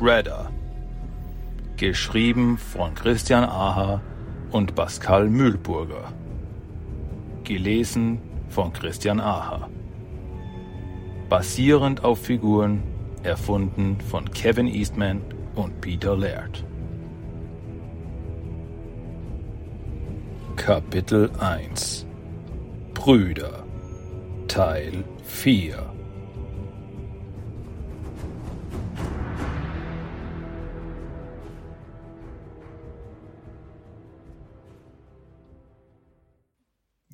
Shredder. Geschrieben von Christian Aha und Pascal Mühlburger. Gelesen von Christian Aha. Basierend auf Figuren erfunden von Kevin Eastman und Peter Laird. Kapitel 1 Brüder Teil 4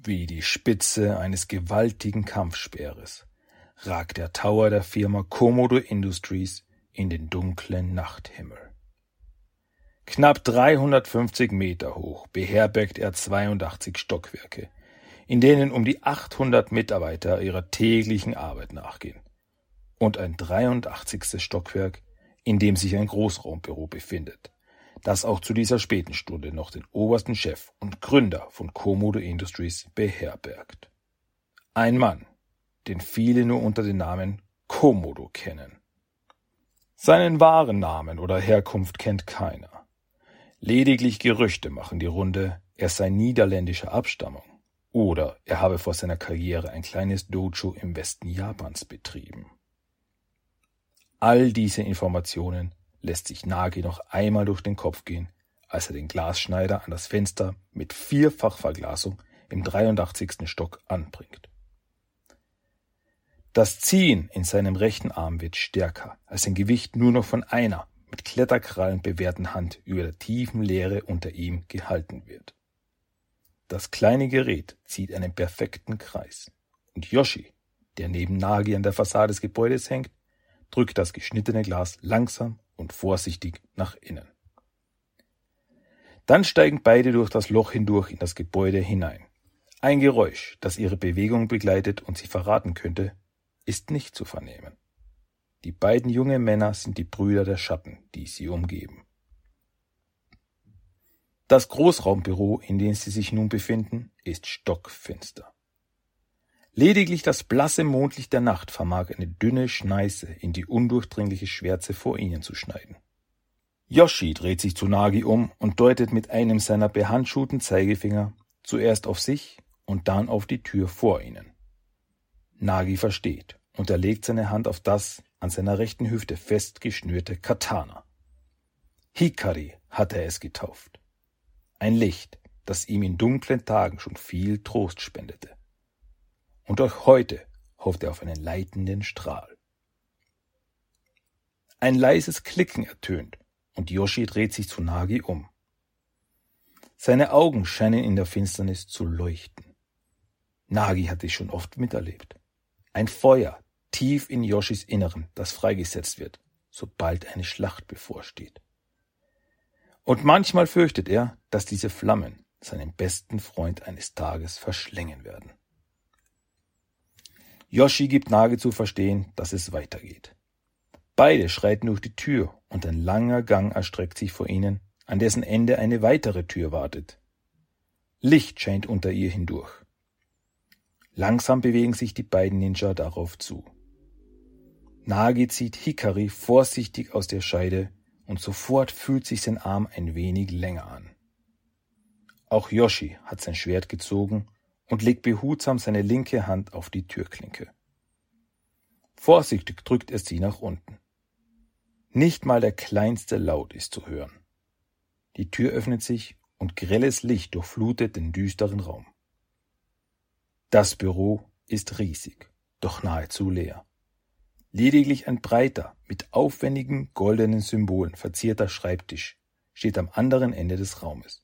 Wie die Spitze eines gewaltigen Kampfspeeres ragt der Tower der Firma Komodo Industries in den dunklen Nachthimmel. Knapp 350 Meter hoch beherbergt er 82 Stockwerke, in denen um die 800 Mitarbeiter ihrer täglichen Arbeit nachgehen. Und ein 83. Stockwerk, in dem sich ein Großraumbüro befindet, das auch zu dieser späten Stunde noch den obersten Chef und Gründer von Komodo Industries beherbergt. Ein Mann, den viele nur unter dem Namen Komodo kennen. Seinen wahren Namen oder Herkunft kennt keiner. Lediglich Gerüchte machen die Runde, er sei niederländischer Abstammung oder er habe vor seiner Karriere ein kleines Dojo im Westen Japans betrieben. All diese Informationen lässt sich Nagi noch einmal durch den Kopf gehen, als er den Glasschneider an das Fenster mit Vierfachverglasung im 83. Stock anbringt. Das Ziehen in seinem rechten Arm wird stärker, als sein Gewicht nur noch von einer mit Kletterkrallen bewehrten Hand über der tiefen Leere unter ihm gehalten wird. Das kleine Gerät zieht einen perfekten Kreis und Yoshi, der neben Nagi an der Fassade des Gebäudes hängt, drückt das geschnittene Glas langsam und vorsichtig nach innen. Dann steigen beide durch das Loch hindurch in das Gebäude hinein. Ein Geräusch, das ihre Bewegung begleitet und sie verraten könnte, ist nicht zu vernehmen. Die beiden jungen Männer sind die Brüder der Schatten, die sie umgeben. Das Großraumbüro, in dem sie sich nun befinden, ist stockfinster. Lediglich das blasse Mondlicht der Nacht vermag eine dünne Schneise in die undurchdringliche Schwärze vor ihnen zu schneiden. Yoshi dreht sich zu Nagi um und deutet mit einem seiner behandschuhten Zeigefinger zuerst auf sich und dann auf die Tür vor ihnen. Nagi versteht und er legt seine Hand auf das an seiner rechten Hüfte festgeschnürte Katana. Hikari hat er es getauft. Ein Licht, das ihm in dunklen Tagen schon viel Trost spendete. Und auch heute hofft er auf einen leitenden Strahl. Ein leises Klicken ertönt und Yoshi dreht sich zu Nagi um. Seine Augen scheinen in der Finsternis zu leuchten. Nagi hat es schon oft miterlebt. Ein Feuer tief in Yoshis Inneren, das freigesetzt wird, sobald eine Schlacht bevorsteht. Und manchmal fürchtet er, dass diese Flammen seinen besten Freund eines Tages verschlängen werden. Yoshi gibt Nage zu verstehen, dass es weitergeht. Beide schreiten durch die Tür und ein langer Gang erstreckt sich vor ihnen, an dessen Ende eine weitere Tür wartet. Licht scheint unter ihr hindurch. Langsam bewegen sich die beiden Ninja darauf zu. Nagi zieht Hikari vorsichtig aus der Scheide und sofort fühlt sich sein Arm ein wenig länger an. Auch Yoshi hat sein Schwert gezogen und legt behutsam seine linke Hand auf die Türklinke. Vorsichtig drückt er sie nach unten. Nicht mal der kleinste Laut ist zu hören. Die Tür öffnet sich und grelles Licht durchflutet den düsteren Raum. Das Büro ist riesig, doch nahezu leer. Lediglich ein breiter, mit aufwendigen goldenen Symbolen verzierter Schreibtisch steht am anderen Ende des Raumes.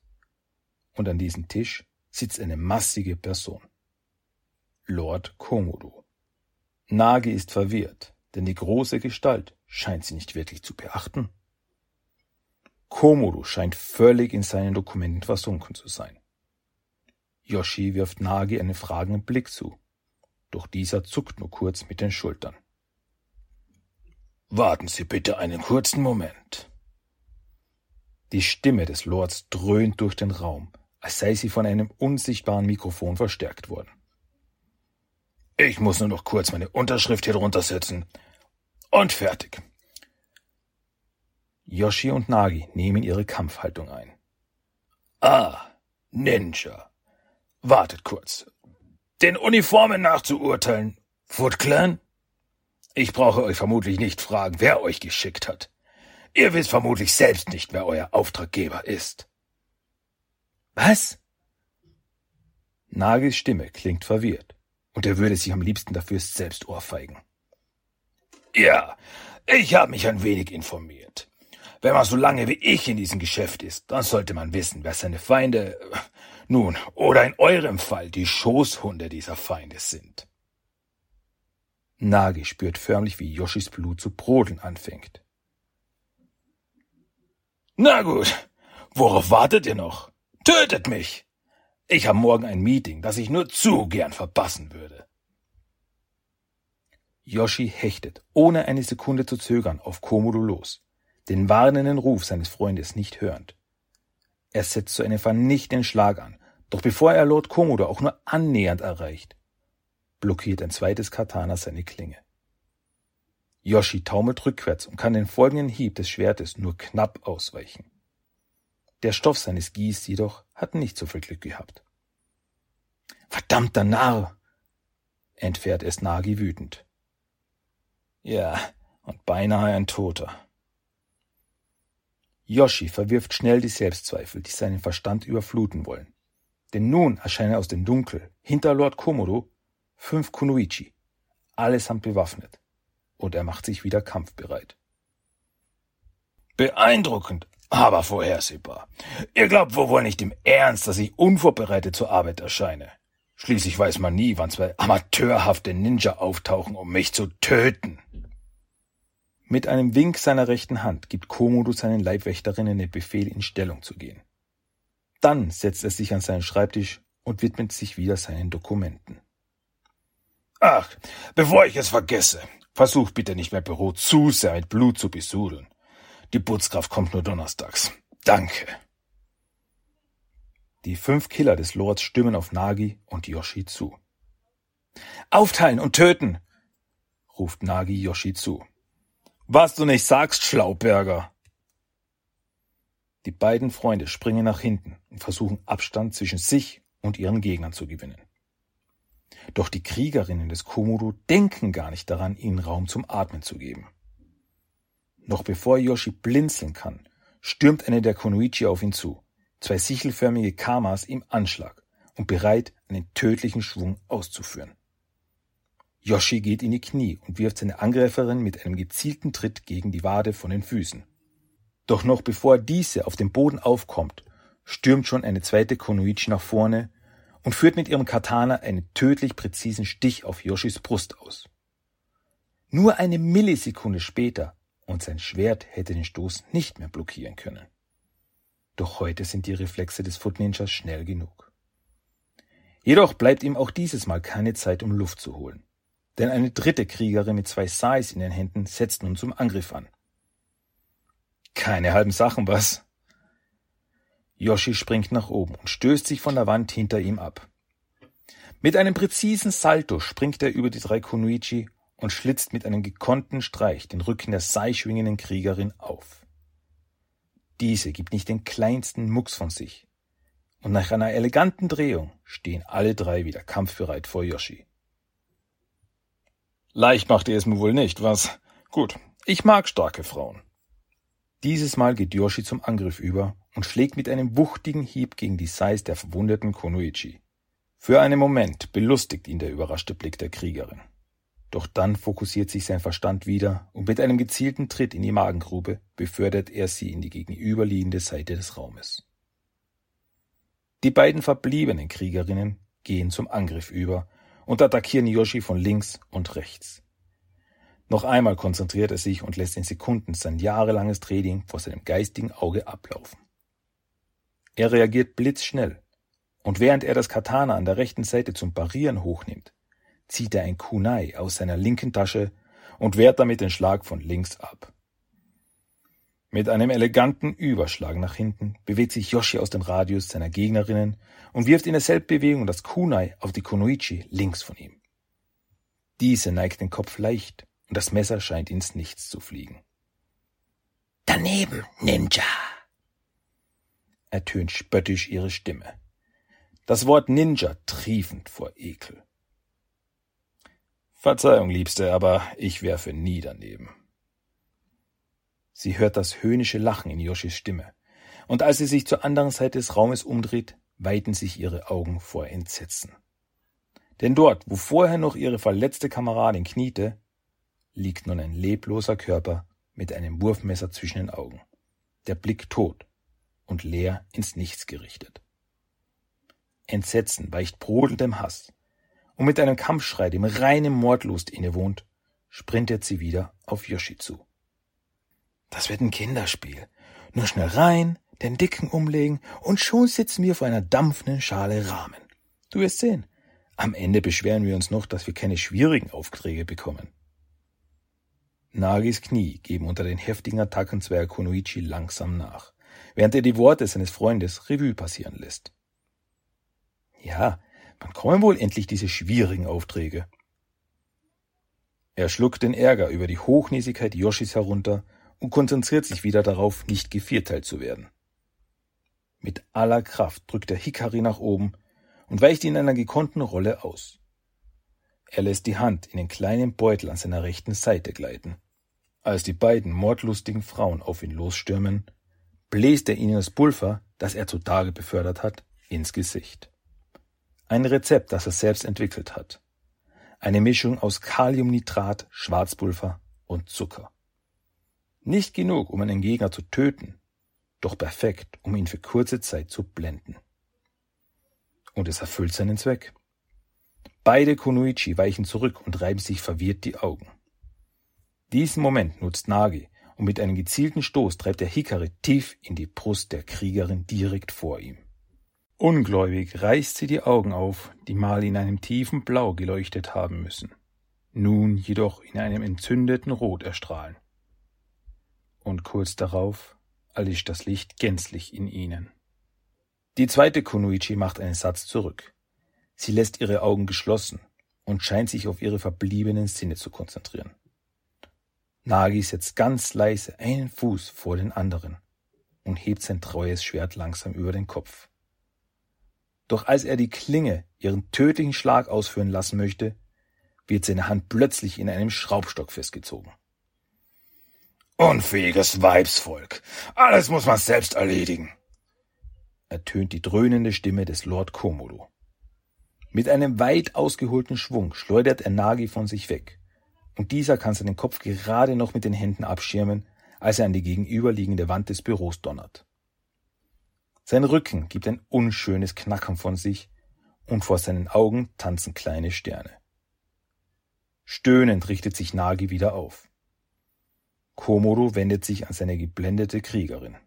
Und an diesem Tisch sitzt eine massige Person. Lord Komodo. Nagi ist verwirrt, denn die große Gestalt scheint sie nicht wirklich zu beachten. Komodo scheint völlig in seinen Dokumenten versunken zu sein. Yoshi wirft Nagi einen fragenden Blick zu, doch dieser zuckt nur kurz mit den Schultern. Warten Sie bitte einen kurzen Moment. Die Stimme des Lords dröhnt durch den Raum, als sei sie von einem unsichtbaren Mikrofon verstärkt worden. Ich muss nur noch kurz meine Unterschrift hier drunter setzen. Und fertig. Yoshi und Nagi nehmen ihre Kampfhaltung ein. Ah, Ninja. Wartet kurz. Den Uniformen nachzuurteilen, Foot Clan? Ich brauche euch vermutlich nicht fragen, wer euch geschickt hat. Ihr wisst vermutlich selbst nicht, wer euer Auftraggeber ist. Was? Nagels Stimme klingt verwirrt, und er würde sich am liebsten dafür selbst ohrfeigen. Ja, ich habe mich ein wenig informiert. Wenn man so lange wie ich in diesem Geschäft ist, dann sollte man wissen, wer seine Feinde, nun, oder in eurem Fall die Schoßhunde dieser Feinde sind. Nagi spürt förmlich, wie Yoshis Blut zu brodeln anfängt. Na gut, worauf wartet ihr noch? Tötet mich! Ich habe morgen ein Meeting, das ich nur zu gern verpassen würde. Yoshi hechtet, ohne eine Sekunde zu zögern, auf Komodo los, den warnenden Ruf seines Freundes nicht hörend. Er setzt zu einem vernichtenden Schlag an, doch bevor er Lord Komodo auch nur annähernd erreicht, blockiert ein zweites Katana seine Klinge. Yoshi taumelt rückwärts und kann den folgenden Hieb des Schwertes nur knapp ausweichen. Der Stoff seines Gies jedoch hat nicht so viel Glück gehabt. Verdammter Narr! entfährt es Nagi wütend. Ja, und beinahe ein Toter. Yoshi verwirft schnell die Selbstzweifel, die seinen Verstand überfluten wollen. Denn nun erscheinen aus dem Dunkel, hinter Lord Komodo, fünf Kunoichi, allesamt bewaffnet und er macht sich wieder kampfbereit. Beeindruckend, aber vorhersehbar. Ihr glaubt wohl nicht im Ernst, dass ich unvorbereitet zur Arbeit erscheine. Schließlich weiß man nie, wann zwei amateurhafte Ninja auftauchen, um mich zu töten. Mit einem Wink seiner rechten Hand gibt Komodo seinen Leibwächterinnen den Befehl, in Stellung zu gehen. Dann setzt er sich an seinen Schreibtisch und widmet sich wieder seinen Dokumenten. Ach, bevor ich es vergesse, Versuch bitte nicht mein Büro zu sehr mit Blut zu besudeln. Die Putzkraft kommt nur donnerstags. Danke. Die fünf Killer des Lords stimmen auf Nagi und Yoshi zu. Aufteilen und töten, ruft Nagi Yoshi zu. Was du nicht sagst, Schlauberger. Die beiden Freunde springen nach hinten und versuchen Abstand zwischen sich und ihren Gegnern zu gewinnen. Doch die Kriegerinnen des Komodo denken gar nicht daran, ihnen Raum zum Atmen zu geben. Noch bevor Yoshi blinzeln kann, stürmt eine der Konoichi auf ihn zu, zwei sichelförmige Kamas im Anschlag und bereit, einen tödlichen Schwung auszuführen. Yoshi geht in die Knie und wirft seine Angreiferin mit einem gezielten Tritt gegen die Wade von den Füßen. Doch noch bevor diese auf dem Boden aufkommt, stürmt schon eine zweite Konoichi nach vorne und führt mit ihrem Katana einen tödlich präzisen Stich auf Yoshis Brust aus. Nur eine Millisekunde später und sein Schwert hätte den Stoß nicht mehr blockieren können. Doch heute sind die Reflexe des Foot Ninjas schnell genug. Jedoch bleibt ihm auch dieses Mal keine Zeit, um Luft zu holen. Denn eine dritte Kriegerin mit zwei Sais in den Händen setzt nun zum Angriff an. Keine halben Sachen, was? Yoshi springt nach oben und stößt sich von der Wand hinter ihm ab. Mit einem präzisen Salto springt er über die drei Kunoichi und schlitzt mit einem gekonnten Streich den Rücken der seilschwingenden Kriegerin auf. Diese gibt nicht den kleinsten Mucks von sich. Und nach einer eleganten Drehung stehen alle drei wieder kampfbereit vor Yoshi. Leicht macht ihr es mir wohl nicht, was? Gut, ich mag starke Frauen. Dieses Mal geht Yoshi zum Angriff über und schlägt mit einem wuchtigen Hieb gegen die Seis der verwundeten Konoichi. Für einen Moment belustigt ihn der überraschte Blick der Kriegerin. Doch dann fokussiert sich sein Verstand wieder und mit einem gezielten Tritt in die Magengrube befördert er sie in die gegenüberliegende Seite des Raumes. Die beiden verbliebenen Kriegerinnen gehen zum Angriff über und attackieren Yoshi von links und rechts. Noch einmal konzentriert er sich und lässt in Sekunden sein jahrelanges Training vor seinem geistigen Auge ablaufen. Er reagiert blitzschnell, und während er das Katana an der rechten Seite zum Parieren hochnimmt, zieht er ein Kunai aus seiner linken Tasche und wehrt damit den Schlag von links ab. Mit einem eleganten Überschlag nach hinten bewegt sich Yoshi aus dem Radius seiner Gegnerinnen und wirft in derselben Bewegung das Kunai auf die Kunoichi links von ihm. Diese neigt den Kopf leicht und das Messer scheint ins Nichts zu fliegen. Daneben, Ninja! ertönt spöttisch ihre Stimme. Das Wort Ninja triefend vor Ekel. Verzeihung, Liebste, aber ich werfe nie daneben. Sie hört das höhnische Lachen in Yoshis Stimme, und als sie sich zur anderen Seite des Raumes umdreht, weiten sich ihre Augen vor Entsetzen. Denn dort, wo vorher noch ihre verletzte Kameradin kniete, liegt nun ein lebloser Körper mit einem Wurfmesser zwischen den Augen, der Blick tot und leer ins Nichts gerichtet. Entsetzen weicht brodelndem Hass, und mit einem Kampfschrei, dem reinem Mordlust innewohnt, sprintet sie wieder auf Yoshi zu. Das wird ein Kinderspiel. Nur schnell rein, den Dicken umlegen und schon sitzen wir vor einer dampfenden Schale Rahmen. Du wirst sehen. Am Ende beschweren wir uns noch, dass wir keine schwierigen Aufträge bekommen. Nagis Knie geben unter den heftigen Attacken zweier Konoichi langsam nach, während er die Worte seines Freundes Revue passieren lässt. Ja, Wann kommen wohl endlich diese schwierigen Aufträge? Er schluckt den Ärger über die Hochnäsigkeit Yoshis herunter und konzentriert sich wieder darauf, nicht gevierteilt zu werden. Mit aller Kraft drückt er Hikari nach oben und weicht in einer gekonnten Rolle aus. Er lässt die Hand in den kleinen Beutel an seiner rechten Seite gleiten. Als die beiden mordlustigen Frauen auf ihn losstürmen, bläst er ihnen das Pulver, das er zutage befördert hat, ins Gesicht. Ein Rezept, das er selbst entwickelt hat. Eine Mischung aus Kaliumnitrat, Schwarzpulver und Zucker. Nicht genug, um einen Gegner zu töten, doch perfekt, um ihn für kurze Zeit zu blenden. Und es erfüllt seinen Zweck. Beide Konuichi weichen zurück und reiben sich verwirrt die Augen. Diesen Moment nutzt Nagi und mit einem gezielten Stoß treibt er Hikari tief in die Brust der Kriegerin direkt vor ihm. Ungläubig reißt sie die Augen auf, die mal in einem tiefen Blau geleuchtet haben müssen, nun jedoch in einem entzündeten Rot erstrahlen. Und kurz darauf erlischt das Licht gänzlich in ihnen. Die zweite Kunoichi macht einen Satz zurück. Sie lässt ihre Augen geschlossen und scheint sich auf ihre verbliebenen Sinne zu konzentrieren. Nagi setzt ganz leise einen Fuß vor den anderen und hebt sein treues Schwert langsam über den Kopf. Doch als er die Klinge ihren tödlichen Schlag ausführen lassen möchte, wird seine Hand plötzlich in einem Schraubstock festgezogen. Unfähiges Weibsvolk. Alles muss man selbst erledigen. ertönt die dröhnende Stimme des Lord Komodo. Mit einem weit ausgeholten Schwung schleudert er Nagi von sich weg, und dieser kann seinen Kopf gerade noch mit den Händen abschirmen, als er an die gegenüberliegende Wand des Büros donnert. Sein Rücken gibt ein unschönes Knacken von sich, und vor seinen Augen tanzen kleine Sterne. Stöhnend richtet sich Nagi wieder auf. Komodo wendet sich an seine geblendete Kriegerin.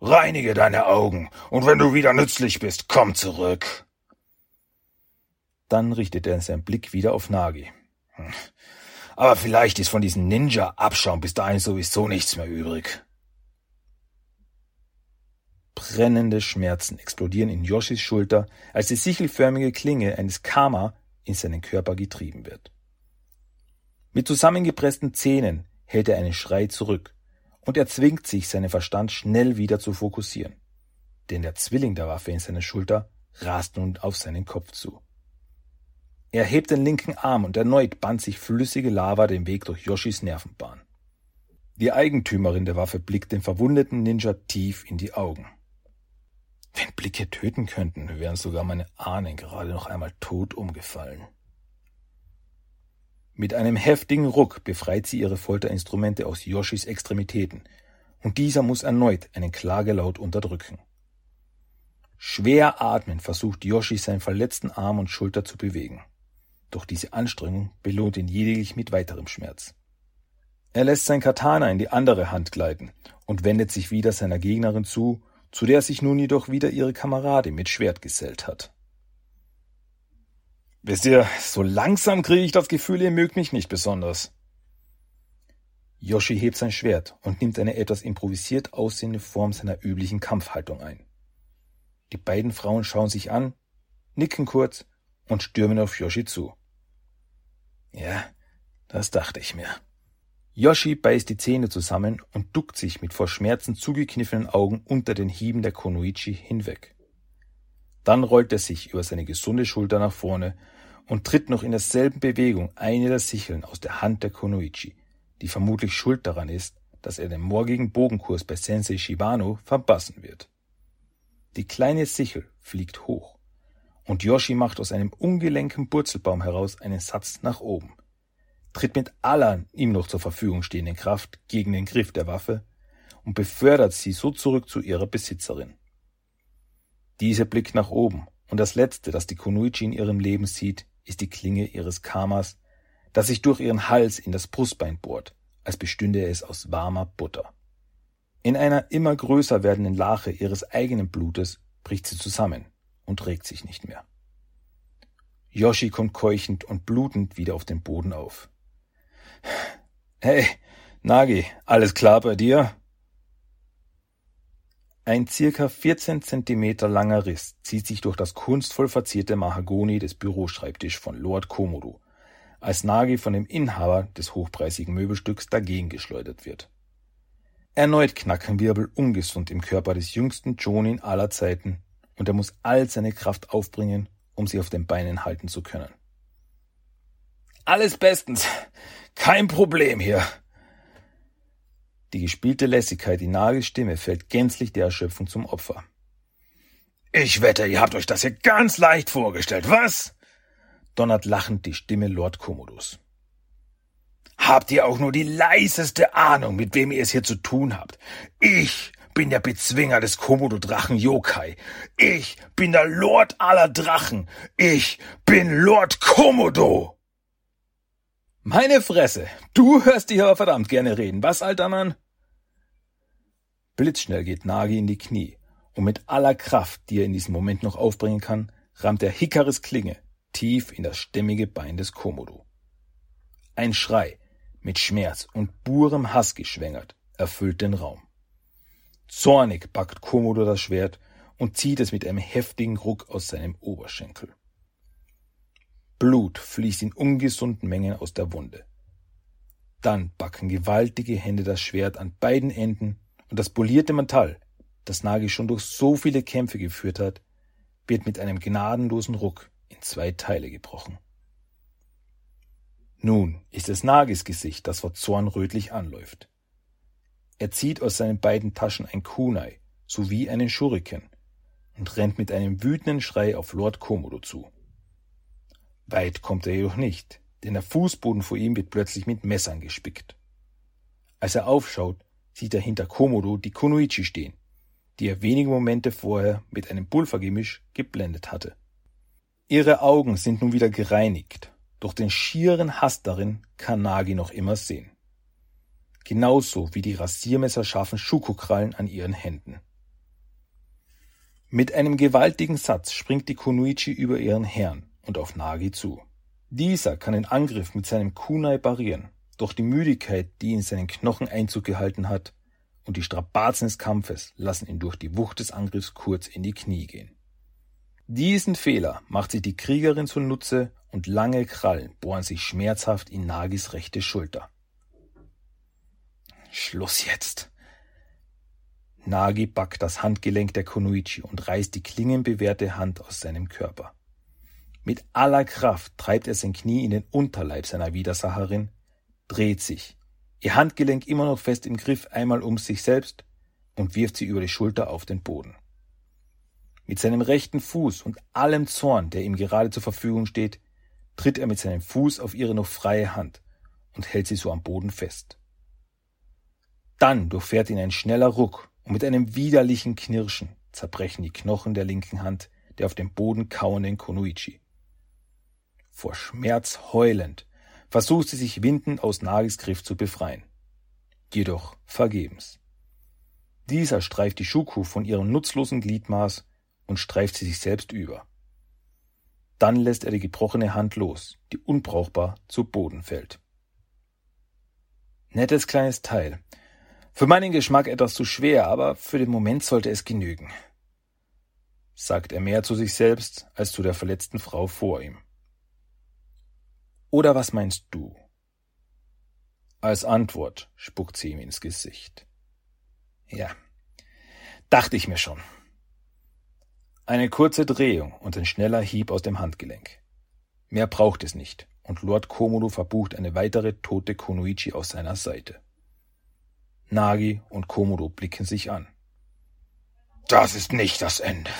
Reinige deine Augen, und wenn du wieder nützlich bist, komm zurück. Dann richtet er seinen Blick wieder auf Nagi. Hm. Aber vielleicht ist von diesem Ninja-Abschaum bis dahin sowieso nichts mehr übrig. Brennende Schmerzen explodieren in Yoshis Schulter, als die sichelförmige Klinge eines Kama in seinen Körper getrieben wird. Mit zusammengepressten Zähnen hält er einen Schrei zurück und er zwingt sich, seinen Verstand schnell wieder zu fokussieren. Denn der Zwilling der Waffe in seiner Schulter rast nun auf seinen Kopf zu. Er hebt den linken Arm und erneut band sich flüssige Lava den Weg durch Yoshis Nervenbahn. Die Eigentümerin der Waffe blickt dem verwundeten Ninja tief in die Augen. Wenn Blicke töten könnten, wären sogar meine Ahnen gerade noch einmal tot umgefallen. Mit einem heftigen Ruck befreit sie ihre Folterinstrumente aus Yoshis Extremitäten, und dieser muss erneut einen Klagelaut unterdrücken. Schwer atmend versucht Yoshi seinen verletzten Arm und Schulter zu bewegen. Doch diese Anstrengung belohnt ihn lediglich mit weiterem Schmerz. Er lässt sein Katana in die andere Hand gleiten und wendet sich wieder seiner Gegnerin zu zu der sich nun jedoch wieder ihre Kameradin mit Schwert gesellt hat. Wisst ihr, so langsam kriege ich das Gefühl, ihr mögt mich nicht besonders. Yoshi hebt sein Schwert und nimmt eine etwas improvisiert aussehende Form seiner üblichen Kampfhaltung ein. Die beiden Frauen schauen sich an, nicken kurz und stürmen auf Yoshi zu. Ja, das dachte ich mir. Yoshi beißt die Zähne zusammen und duckt sich mit vor Schmerzen zugekniffenen Augen unter den Hieben der Konoichi hinweg. Dann rollt er sich über seine gesunde Schulter nach vorne und tritt noch in derselben Bewegung eine der Sicheln aus der Hand der Konoichi, die vermutlich schuld daran ist, dass er den morgigen Bogenkurs bei Sensei Shibano verpassen wird. Die kleine Sichel fliegt hoch, und Yoshi macht aus einem ungelenken Purzelbaum heraus einen Satz nach oben, tritt mit aller ihm noch zur Verfügung stehenden Kraft gegen den Griff der Waffe und befördert sie so zurück zu ihrer Besitzerin. Diese blickt nach oben, und das Letzte, das die Kunoichi in ihrem Leben sieht, ist die Klinge ihres Kamas, das sich durch ihren Hals in das Brustbein bohrt, als bestünde es aus warmer Butter. In einer immer größer werdenden Lache ihres eigenen Blutes bricht sie zusammen und regt sich nicht mehr. Yoshi kommt keuchend und blutend wieder auf den Boden auf. Hey, Nagi, alles klar bei dir? Ein circa 14 Zentimeter langer Riss zieht sich durch das kunstvoll verzierte Mahagoni des Büroschreibtisch von Lord Komodo, als Nagi von dem Inhaber des hochpreisigen Möbelstücks dagegen geschleudert wird. Erneut knacken Wirbel ungesund im Körper des jüngsten Jonin aller Zeiten und er muss all seine Kraft aufbringen, um sie auf den Beinen halten zu können. Alles bestens. Kein Problem hier. Die gespielte Lässigkeit in Nagels Stimme fällt gänzlich der Erschöpfung zum Opfer. Ich wette, ihr habt euch das hier ganz leicht vorgestellt, was? donnert lachend die Stimme Lord Commodus. Habt ihr auch nur die leiseste Ahnung, mit wem ihr es hier zu tun habt? Ich bin der Bezwinger des Komodo-Drachen Yokai. Ich bin der Lord aller Drachen. Ich bin Lord Komodo. Meine Fresse, du hörst dich aber verdammt gerne reden, was, alter Mann? Blitzschnell geht Nagi in die Knie, und mit aller Kraft, die er in diesem Moment noch aufbringen kann, rammt er Hikaris Klinge tief in das stämmige Bein des Komodo. Ein Schrei, mit Schmerz und purem Hass geschwängert, erfüllt den Raum. Zornig packt Komodo das Schwert und zieht es mit einem heftigen Ruck aus seinem Oberschenkel. Blut fließt in ungesunden Mengen aus der Wunde. Dann backen gewaltige Hände das Schwert an beiden Enden und das polierte Metall, das Nagi schon durch so viele Kämpfe geführt hat, wird mit einem gnadenlosen Ruck in zwei Teile gebrochen. Nun ist es Nagis Gesicht, das vor Zorn rötlich anläuft. Er zieht aus seinen beiden Taschen ein Kunai sowie einen Schuriken und rennt mit einem wütenden Schrei auf Lord Komodo zu. Weit kommt er jedoch nicht, denn der Fußboden vor ihm wird plötzlich mit Messern gespickt. Als er aufschaut, sieht er hinter Komodo die Kunoichi stehen, die er wenige Momente vorher mit einem Pulvergemisch geblendet hatte. Ihre Augen sind nun wieder gereinigt, doch den schieren Hass darin kann Nagi noch immer sehen genauso wie die rasiermesserscharfen Schuko-Krallen an ihren Händen. Mit einem gewaltigen Satz springt die Kunoichi über ihren Herrn und auf Nagi zu. Dieser kann den Angriff mit seinem Kunai parieren, doch die Müdigkeit, die in seinen Knochen Einzug gehalten hat, und die Strapazen des Kampfes lassen ihn durch die Wucht des Angriffs kurz in die Knie gehen. Diesen Fehler macht sich die Kriegerin zunutze und lange Krallen bohren sich schmerzhaft in Nagis rechte Schulter. Schluss jetzt. Nagi packt das Handgelenk der Konoichi und reißt die klingenbewehrte Hand aus seinem Körper. Mit aller Kraft treibt er sein Knie in den Unterleib seiner Widersacherin, dreht sich, ihr Handgelenk immer noch fest im Griff einmal um sich selbst und wirft sie über die Schulter auf den Boden. Mit seinem rechten Fuß und allem Zorn, der ihm gerade zur Verfügung steht, tritt er mit seinem Fuß auf ihre noch freie Hand und hält sie so am Boden fest. Dann durchfährt ihn ein schneller Ruck und mit einem widerlichen Knirschen zerbrechen die Knochen der linken Hand der auf dem Boden kauenden Konoichi. Vor Schmerz heulend versucht sie sich windend aus Nagis Griff zu befreien. Jedoch vergebens. Dieser streift die Schuku von ihrem nutzlosen Gliedmaß und streift sie sich selbst über. Dann lässt er die gebrochene Hand los, die unbrauchbar zu Boden fällt. Nettes kleines Teil, für meinen Geschmack etwas zu schwer, aber für den Moment sollte es genügen, sagt er mehr zu sich selbst als zu der verletzten Frau vor ihm. Oder was meinst du? Als Antwort spuckt sie ihm ins Gesicht. Ja, dachte ich mir schon. Eine kurze Drehung und ein schneller Hieb aus dem Handgelenk. Mehr braucht es nicht, und Lord Komodo verbucht eine weitere tote Konoichi aus seiner Seite. Nagi und Komodo blicken sich an. Das ist nicht das Ende.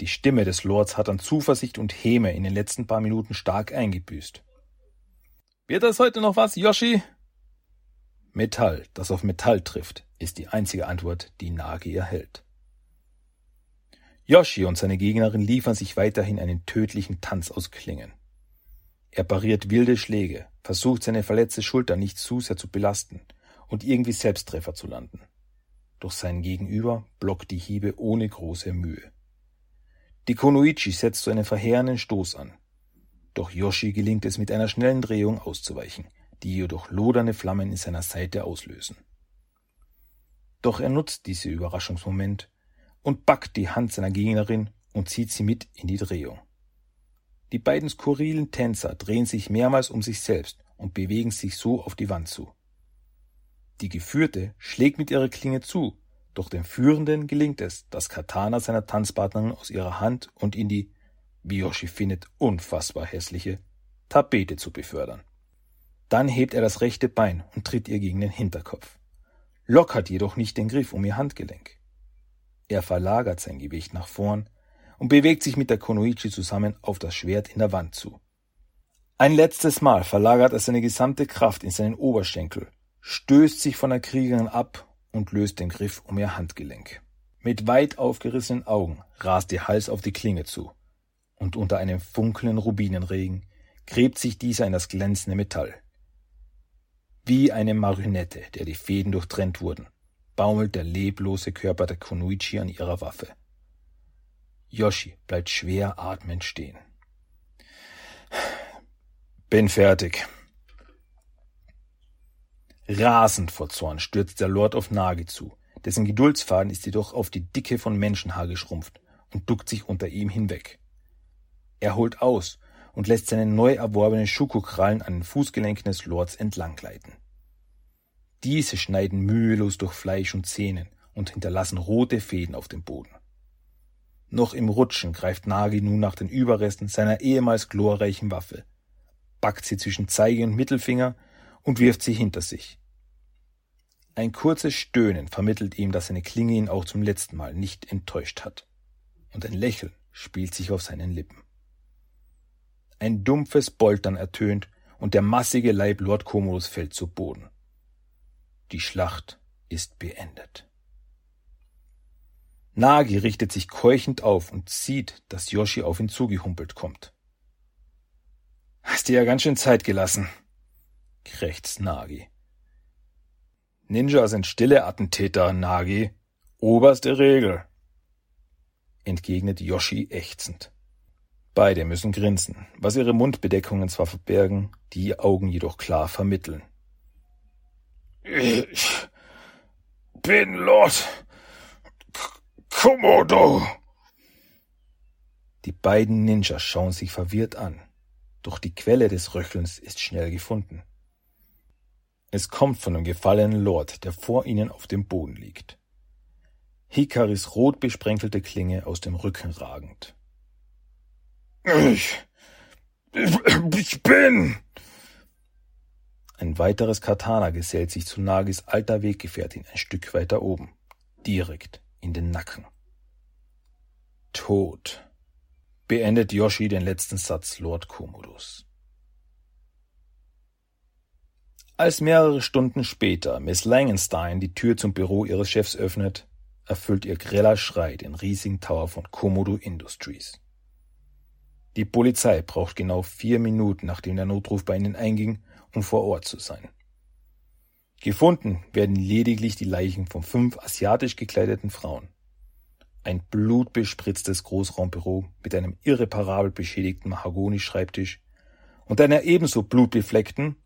Die Stimme des Lords hat an Zuversicht und Häme in den letzten paar Minuten stark eingebüßt. Wird das heute noch was, Yoshi? Metall, das auf Metall trifft, ist die einzige Antwort, die Nagi erhält. Yoshi und seine Gegnerin liefern sich weiterhin einen tödlichen Tanz aus Klingen. Er pariert wilde Schläge, versucht seine verletzte Schulter nicht zu sehr zu belasten und irgendwie Selbsttreffer zu landen. Doch sein Gegenüber blockt die Hiebe ohne große Mühe. Die Konoichi setzt zu einem verheerenden Stoß an. Doch Yoshi gelingt es mit einer schnellen Drehung auszuweichen, die jedoch lodernde Flammen in seiner Seite auslösen. Doch er nutzt diese Überraschungsmoment und packt die Hand seiner Gegnerin und zieht sie mit in die Drehung. Die beiden skurrilen Tänzer drehen sich mehrmals um sich selbst und bewegen sich so auf die Wand zu. Die Geführte schlägt mit ihrer Klinge zu, doch dem Führenden gelingt es, das Katana seiner Tanzpartnerin aus ihrer Hand und in die, wie Yoshi findet, unfassbar hässliche Tapete zu befördern. Dann hebt er das rechte Bein und tritt ihr gegen den Hinterkopf, lockert jedoch nicht den Griff um ihr Handgelenk. Er verlagert sein Gewicht nach vorn und bewegt sich mit der Konoichi zusammen auf das Schwert in der Wand zu. Ein letztes Mal verlagert er seine gesamte Kraft in seinen Oberschenkel, stößt sich von der Kriegerin ab und löst den Griff um ihr Handgelenk. Mit weit aufgerissenen Augen rast ihr Hals auf die Klinge zu, und unter einem funkelnden Rubinenregen gräbt sich dieser in das glänzende Metall. Wie eine Marionette, der die Fäden durchtrennt wurden, baumelt der leblose Körper der Konuichi an ihrer Waffe. Yoshi bleibt schwer atmend stehen. Bin fertig. Rasend vor Zorn stürzt der Lord auf Nagi zu, dessen Geduldsfaden ist jedoch auf die Dicke von Menschenhaar geschrumpft und duckt sich unter ihm hinweg. Er holt aus und lässt seine neu erworbenen Schuko-Krallen an den Fußgelenken des Lords entlangleiten. Diese schneiden mühelos durch Fleisch und Zähnen und hinterlassen rote Fäden auf dem Boden. Noch im Rutschen greift Nagi nun nach den Überresten seiner ehemals glorreichen Waffe, packt sie zwischen Zeige und Mittelfinger und wirft sie hinter sich. Ein kurzes Stöhnen vermittelt ihm, dass seine Klinge ihn auch zum letzten Mal nicht enttäuscht hat, und ein Lächeln spielt sich auf seinen Lippen. Ein dumpfes Boltern ertönt, und der massige Leib Lord Komodos fällt zu Boden. Die Schlacht ist beendet. Nagi richtet sich keuchend auf und sieht, dass Yoshi auf ihn zugehumpelt kommt. Hast dir ja ganz schön Zeit gelassen, krächzt Nagi. Ninja sind stille Attentäter, Nagi. Oberste Regel, entgegnet Yoshi ächzend. Beide müssen grinsen, was ihre Mundbedeckungen zwar verbergen, die Augen jedoch klar vermitteln. Ich bin Lord Komodo. Die beiden Ninjas schauen sich verwirrt an, doch die Quelle des Röchelns ist schnell gefunden. Es kommt von dem gefallenen Lord, der vor ihnen auf dem Boden liegt. Hikaris rot besprenkelte Klinge aus dem Rücken ragend. Ich, ich bin. Ein weiteres Katana gesellt sich zu Nagis alter Weggefährtin ein Stück weiter oben, direkt in den Nacken. Tod, beendet Yoshi den letzten Satz Lord Komodos. Als mehrere Stunden später Miss Langenstein die Tür zum Büro ihres Chefs öffnet, erfüllt ihr greller Schrei den riesigen Tower von Komodo Industries. Die Polizei braucht genau vier Minuten, nachdem der Notruf bei ihnen einging, um vor Ort zu sein. Gefunden werden lediglich die Leichen von fünf asiatisch gekleideten Frauen. Ein blutbespritztes Großraumbüro mit einem irreparabel beschädigten Mahagoni-Schreibtisch und einer ebenso blutbefleckten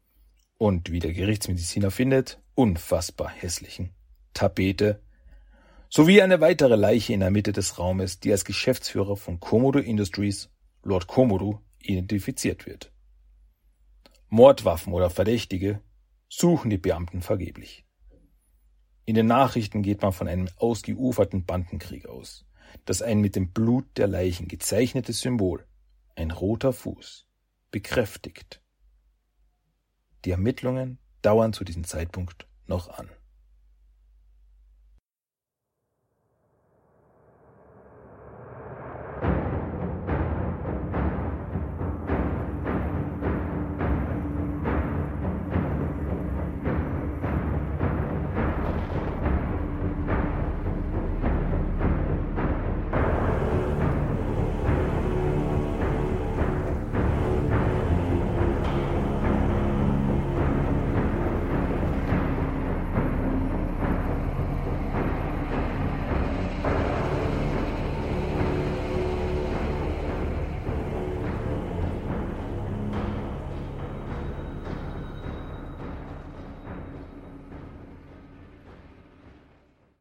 und, wie der Gerichtsmediziner findet, unfassbar hässlichen Tapete sowie eine weitere Leiche in der Mitte des Raumes, die als Geschäftsführer von Komodo Industries, Lord Komodo, identifiziert wird. Mordwaffen oder Verdächtige suchen die Beamten vergeblich. In den Nachrichten geht man von einem ausgeuferten Bandenkrieg aus, das ein mit dem Blut der Leichen gezeichnetes Symbol, ein roter Fuß, bekräftigt. Die Ermittlungen dauern zu diesem Zeitpunkt noch an.